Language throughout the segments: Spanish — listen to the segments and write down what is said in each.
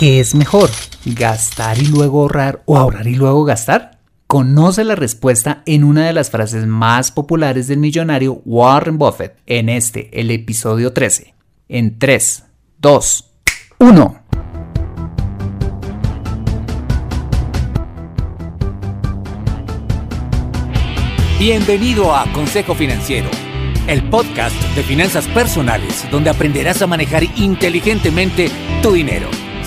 ¿Qué es mejor? ¿Gastar y luego ahorrar o ahorrar y luego gastar? Conoce la respuesta en una de las frases más populares del millonario Warren Buffett en este, el episodio 13. En 3, 2, 1. Bienvenido a Consejo Financiero, el podcast de finanzas personales donde aprenderás a manejar inteligentemente tu dinero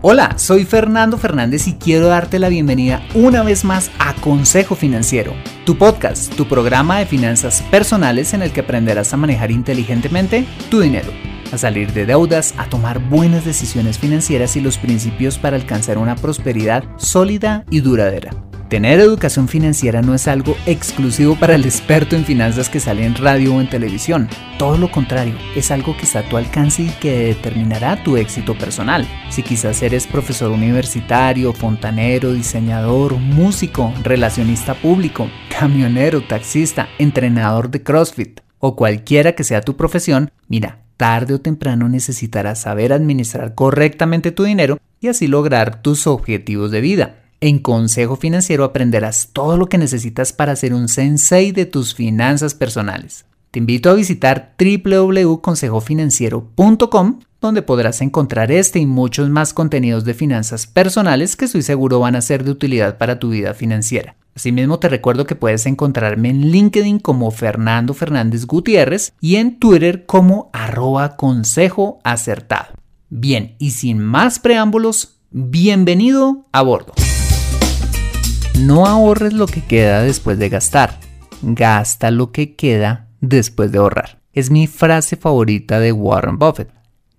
Hola, soy Fernando Fernández y quiero darte la bienvenida una vez más a Consejo Financiero, tu podcast, tu programa de finanzas personales en el que aprenderás a manejar inteligentemente tu dinero, a salir de deudas, a tomar buenas decisiones financieras y los principios para alcanzar una prosperidad sólida y duradera. Tener educación financiera no es algo exclusivo para el experto en finanzas que sale en radio o en televisión. Todo lo contrario, es algo que está a tu alcance y que determinará tu éxito personal. Si quizás eres profesor universitario, fontanero, diseñador, músico, relacionista público, camionero, taxista, entrenador de CrossFit o cualquiera que sea tu profesión, mira, tarde o temprano necesitarás saber administrar correctamente tu dinero y así lograr tus objetivos de vida. En Consejo Financiero aprenderás todo lo que necesitas para ser un sensei de tus finanzas personales. Te invito a visitar www.consejofinanciero.com donde podrás encontrar este y muchos más contenidos de finanzas personales que estoy seguro van a ser de utilidad para tu vida financiera. Asimismo te recuerdo que puedes encontrarme en LinkedIn como Fernando Fernández Gutiérrez y en Twitter como arroba consejo acertado. Bien, y sin más preámbulos, bienvenido a bordo. No ahorres lo que queda después de gastar, gasta lo que queda después de ahorrar. Es mi frase favorita de Warren Buffett,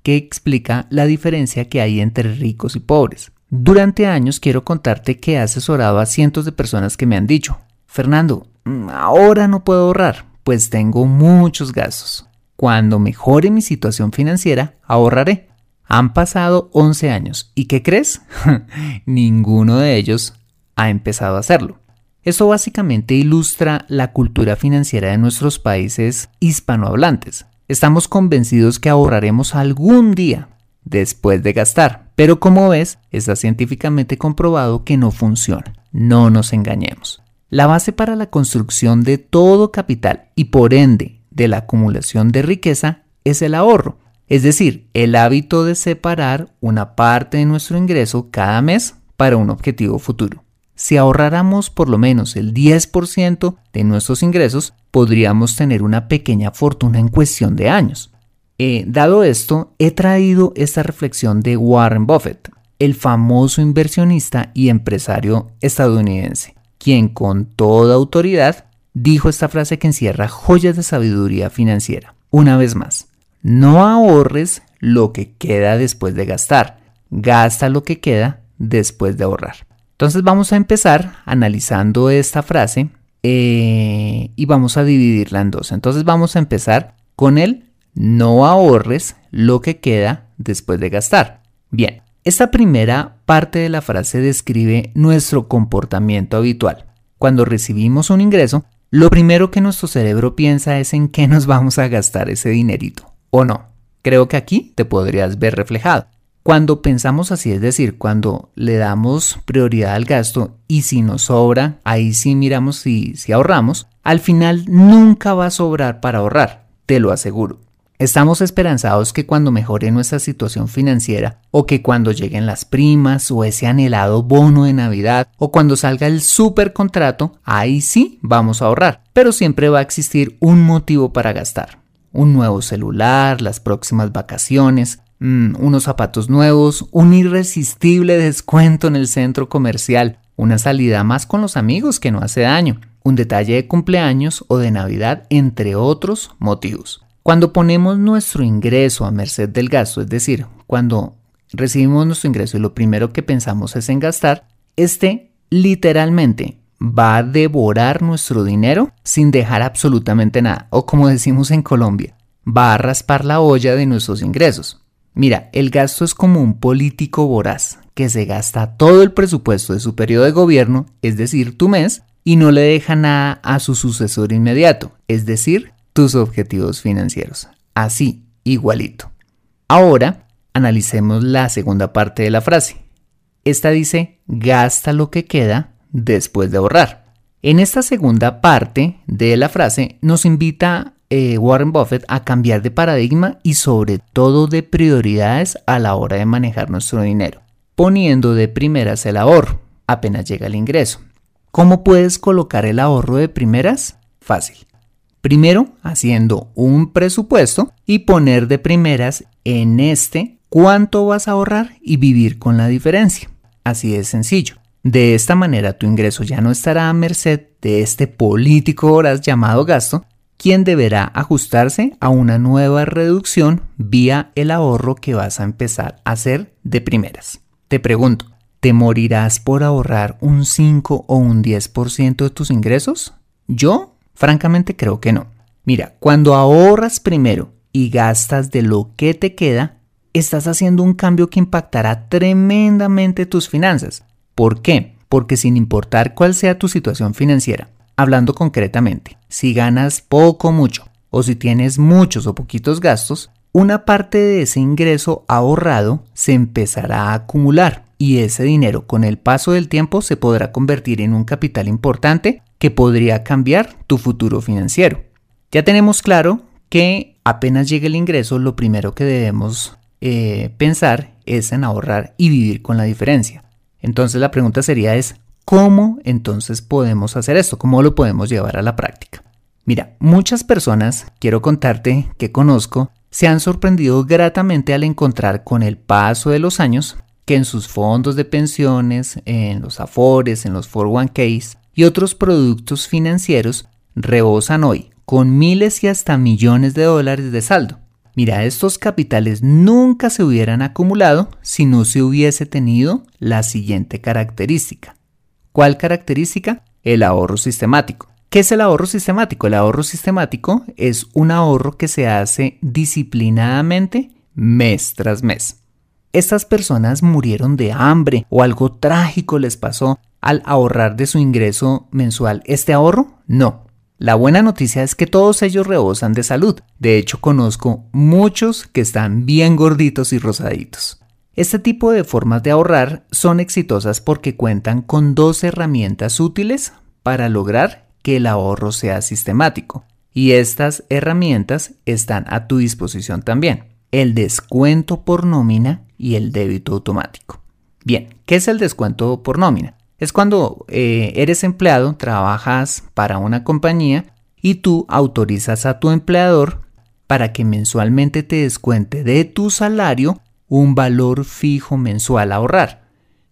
que explica la diferencia que hay entre ricos y pobres. Durante años quiero contarte que he asesorado a cientos de personas que me han dicho, Fernando, mm, ahora no puedo ahorrar, pues tengo muchos gastos. Cuando mejore mi situación financiera, ahorraré. Han pasado 11 años y ¿qué crees? Ninguno de ellos ha empezado a hacerlo. Esto básicamente ilustra la cultura financiera de nuestros países hispanohablantes. Estamos convencidos que ahorraremos algún día después de gastar, pero como ves, está científicamente comprobado que no funciona. No nos engañemos. La base para la construcción de todo capital y por ende de la acumulación de riqueza es el ahorro, es decir, el hábito de separar una parte de nuestro ingreso cada mes para un objetivo futuro. Si ahorráramos por lo menos el 10% de nuestros ingresos, podríamos tener una pequeña fortuna en cuestión de años. Eh, dado esto, he traído esta reflexión de Warren Buffett, el famoso inversionista y empresario estadounidense, quien con toda autoridad dijo esta frase que encierra joyas de sabiduría financiera. Una vez más, no ahorres lo que queda después de gastar, gasta lo que queda después de ahorrar. Entonces vamos a empezar analizando esta frase eh, y vamos a dividirla en dos. Entonces vamos a empezar con el no ahorres lo que queda después de gastar. Bien, esta primera parte de la frase describe nuestro comportamiento habitual. Cuando recibimos un ingreso, lo primero que nuestro cerebro piensa es en qué nos vamos a gastar ese dinerito, ¿o no? Creo que aquí te podrías ver reflejado. Cuando pensamos así, es decir, cuando le damos prioridad al gasto y si nos sobra, ahí sí miramos si, si ahorramos, al final nunca va a sobrar para ahorrar, te lo aseguro. Estamos esperanzados que cuando mejore nuestra situación financiera, o que cuando lleguen las primas, o ese anhelado bono de Navidad, o cuando salga el super contrato, ahí sí vamos a ahorrar. Pero siempre va a existir un motivo para gastar. Un nuevo celular, las próximas vacaciones, Mm, unos zapatos nuevos, un irresistible descuento en el centro comercial, una salida más con los amigos que no hace daño, un detalle de cumpleaños o de Navidad, entre otros motivos. Cuando ponemos nuestro ingreso a merced del gasto, es decir, cuando recibimos nuestro ingreso y lo primero que pensamos es en gastar, este literalmente va a devorar nuestro dinero sin dejar absolutamente nada, o como decimos en Colombia, va a raspar la olla de nuestros ingresos. Mira, el gasto es como un político voraz que se gasta todo el presupuesto de su periodo de gobierno, es decir, tu mes, y no le deja nada a su sucesor inmediato, es decir, tus objetivos financieros. Así, igualito. Ahora, analicemos la segunda parte de la frase. Esta dice, gasta lo que queda después de ahorrar. En esta segunda parte de la frase nos invita eh, Warren Buffett a cambiar de paradigma y sobre todo de prioridades a la hora de manejar nuestro dinero, poniendo de primeras el ahorro apenas llega el ingreso. ¿Cómo puedes colocar el ahorro de primeras? Fácil. Primero, haciendo un presupuesto y poner de primeras en este cuánto vas a ahorrar y vivir con la diferencia. Así de sencillo. De esta manera tu ingreso ya no estará a merced de este político horas llamado gasto, quien deberá ajustarse a una nueva reducción vía el ahorro que vas a empezar a hacer de primeras. Te pregunto, ¿te morirás por ahorrar un 5 o un 10% de tus ingresos? Yo, francamente, creo que no. Mira, cuando ahorras primero y gastas de lo que te queda, estás haciendo un cambio que impactará tremendamente tus finanzas. ¿Por qué? Porque sin importar cuál sea tu situación financiera, hablando concretamente, si ganas poco o mucho, o si tienes muchos o poquitos gastos, una parte de ese ingreso ahorrado se empezará a acumular y ese dinero con el paso del tiempo se podrá convertir en un capital importante que podría cambiar tu futuro financiero. Ya tenemos claro que apenas llegue el ingreso, lo primero que debemos eh, pensar es en ahorrar y vivir con la diferencia. Entonces la pregunta sería es, ¿cómo entonces podemos hacer esto? ¿Cómo lo podemos llevar a la práctica? Mira, muchas personas, quiero contarte que conozco, se han sorprendido gratamente al encontrar con el paso de los años que en sus fondos de pensiones, en los afores, en los 401ks y otros productos financieros rebosan hoy con miles y hasta millones de dólares de saldo. Mira, estos capitales nunca se hubieran acumulado si no se hubiese tenido la siguiente característica. ¿Cuál característica? El ahorro sistemático. ¿Qué es el ahorro sistemático? El ahorro sistemático es un ahorro que se hace disciplinadamente mes tras mes. Estas personas murieron de hambre o algo trágico les pasó al ahorrar de su ingreso mensual. ¿Este ahorro? No, la buena noticia es que todos ellos rebosan de salud. De hecho, conozco muchos que están bien gorditos y rosaditos. Este tipo de formas de ahorrar son exitosas porque cuentan con dos herramientas útiles para lograr que el ahorro sea sistemático. Y estas herramientas están a tu disposición también. El descuento por nómina y el débito automático. Bien, ¿qué es el descuento por nómina? Es cuando eh, eres empleado, trabajas para una compañía y tú autorizas a tu empleador para que mensualmente te descuente de tu salario un valor fijo mensual a ahorrar,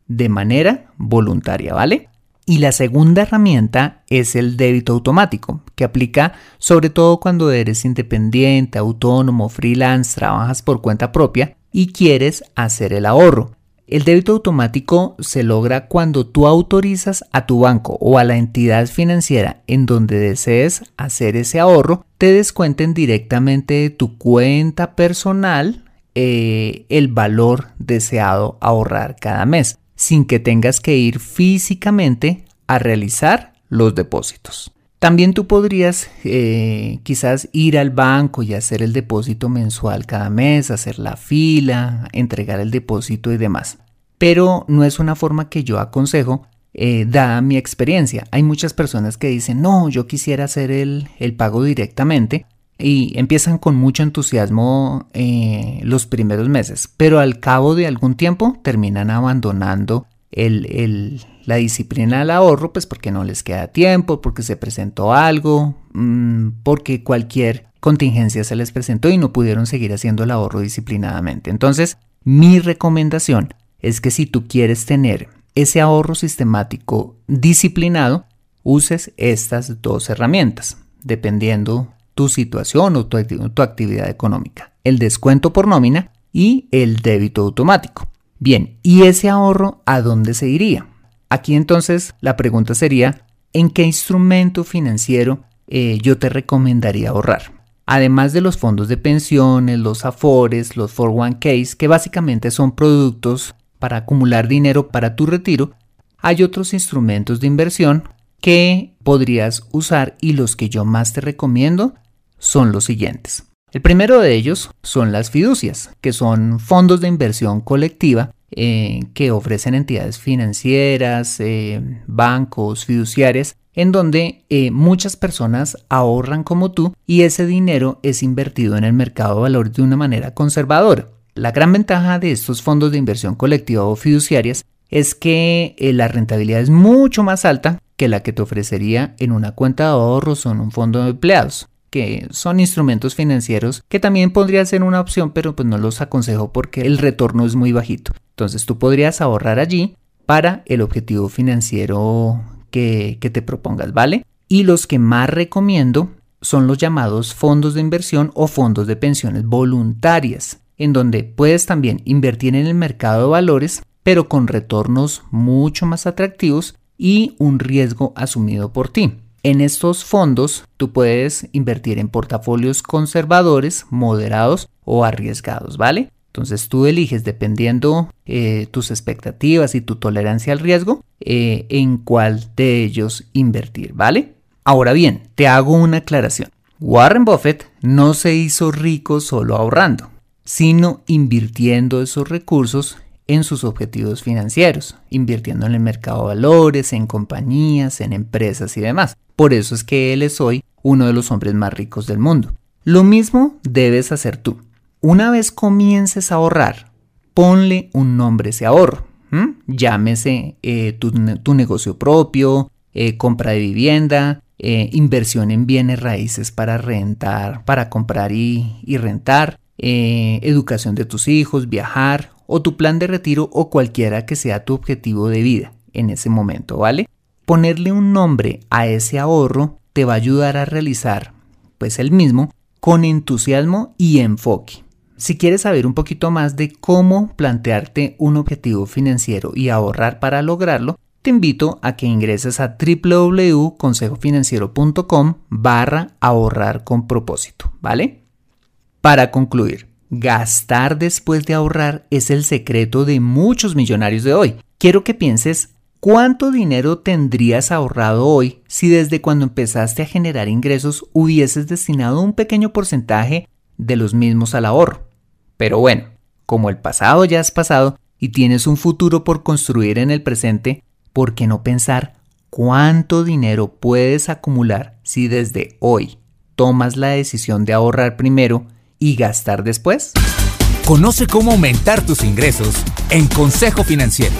de manera voluntaria, ¿vale? Y la segunda herramienta es el débito automático, que aplica sobre todo cuando eres independiente, autónomo, freelance, trabajas por cuenta propia y quieres hacer el ahorro. El débito automático se logra cuando tú autorizas a tu banco o a la entidad financiera en donde desees hacer ese ahorro, te descuenten directamente de tu cuenta personal eh, el valor deseado ahorrar cada mes, sin que tengas que ir físicamente a realizar los depósitos. También tú podrías eh, quizás ir al banco y hacer el depósito mensual cada mes, hacer la fila, entregar el depósito y demás. Pero no es una forma que yo aconsejo, eh, dada mi experiencia. Hay muchas personas que dicen, no, yo quisiera hacer el, pago directamente y empiezan con mucho entusiasmo eh, los primeros meses, pero al cabo de algún tiempo terminan abandonando el, la disciplina del ahorro, pues porque no les queda tiempo, porque se presentó algo, mm, porque cualquier contingencia se les presentó y no pudieron seguir haciendo el ahorro disciplinadamente. Entonces, mi recomendación es que si tú quieres tener ese ahorro sistemático disciplinado, uses estas dos herramientas, dependiendo tu situación o tu, actividad económica. El descuento por nómina y el débito automático. Bien, ¿y ese ahorro a dónde se iría? Aquí entonces la pregunta sería, ¿en qué instrumento financiero eh, yo te recomendaría ahorrar? Además de los fondos de pensiones, los afores, los 401ks, que básicamente son productos para acumular dinero para tu retiro, hay otros instrumentos de inversión que podrías usar y los que yo más te recomiendo son los siguientes. El primero de ellos son las fiducias, que son fondos de inversión colectiva eh, que ofrecen entidades financieras, eh, bancos, fiduciarias, en donde eh, muchas personas ahorran como tú y ese dinero es invertido en el mercado de valores de una manera conservadora. La gran ventaja de estos fondos de inversión colectiva o fiduciarias es que la rentabilidad es mucho más alta que la que te ofrecería en una cuenta de ahorros o en un fondo de empleados que son instrumentos financieros que también podría ser una opción, pero pues no los aconsejo porque el retorno es muy bajito. Entonces tú podrías ahorrar allí para el objetivo financiero que, que te propongas, ¿vale? Y los que más recomiendo son los llamados fondos de inversión o fondos de pensiones voluntarias, en donde puedes también invertir en el mercado de valores, pero con retornos mucho más atractivos y un riesgo asumido por ti. En estos fondos tú puedes invertir en portafolios conservadores, moderados o arriesgados, ¿vale? Entonces tú eliges dependiendo eh, tus expectativas y tu tolerancia al riesgo eh, en cuál de ellos invertir, ¿vale? Ahora bien, te hago una aclaración. Warren Buffett no se hizo rico solo ahorrando, sino invirtiendo esos recursos en sus objetivos financieros, invirtiendo en el mercado de valores, en compañías, en empresas y demás. Por eso es que él es hoy uno de los hombres más ricos del mundo. Lo mismo debes hacer tú. Una vez comiences a ahorrar, ponle un nombre a ese ahorro. Llámese eh, tu, negocio propio, eh, compra de vivienda, eh, inversión en bienes raíces para rentar, para comprar y, y rentar, educación de tus hijos, viajar o tu plan de retiro o cualquiera que sea tu objetivo de vida en ese momento, ¿vale? Ponerle un nombre a ese ahorro te va a ayudar a realizar, pues el mismo, con entusiasmo y enfoque. Si quieres saber un poquito más de cómo plantearte un objetivo financiero y ahorrar para lograrlo, te invito a que ingreses a www.consejofinanciero.com barra ahorrar con propósito, ¿vale? Para concluir, Gastar después de ahorrar es el secreto de muchos millonarios de hoy. Quiero que pienses cuánto dinero tendrías ahorrado hoy si desde cuando empezaste a generar ingresos hubieses destinado un pequeño porcentaje de los mismos al ahorro. Pero bueno, como el pasado ya es pasado y tienes un futuro por construir en el presente, ¿por qué no pensar cuánto dinero puedes acumular si desde hoy tomas la decisión de ahorrar primero y gastar después? Conoce cómo aumentar tus ingresos en Consejo Financiero.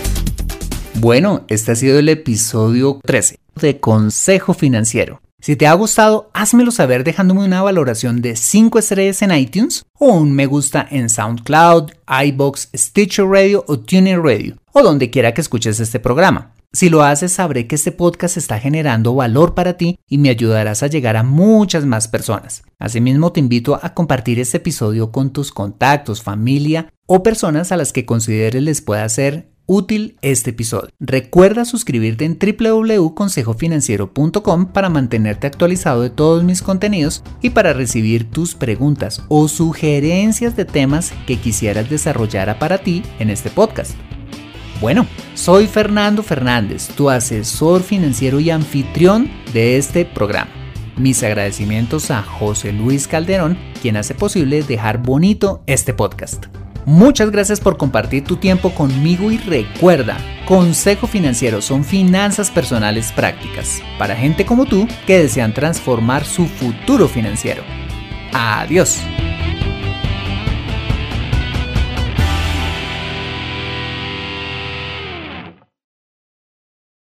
Bueno, este ha sido el episodio 13 de Consejo Financiero. Si te ha gustado, házmelo saber dejándome una valoración de 5 estrellas en iTunes o un me gusta en SoundCloud, iBox, Stitcher Radio o TuneIn Radio o donde quiera que escuches este programa. Si lo haces, sabré que este podcast está generando valor para ti y me ayudarás a llegar a muchas más personas. Asimismo, te invito a compartir este episodio con tus contactos, familia o personas a las que consideres les pueda ser útil este episodio. Recuerda suscribirte en www.consejofinanciero.com para mantenerte actualizado de todos mis contenidos y para recibir tus preguntas o sugerencias de temas que quisieras desarrollar para ti en este podcast. Bueno, soy Fernando Fernández, tu asesor financiero y anfitrión de este programa. Mis agradecimientos a José Luis Calderón, quien hace posible dejar bonito este podcast. Muchas gracias por compartir tu tiempo conmigo y recuerda, Consejo Financiero son finanzas personales prácticas para gente como tú que desean transformar su futuro financiero. Adiós.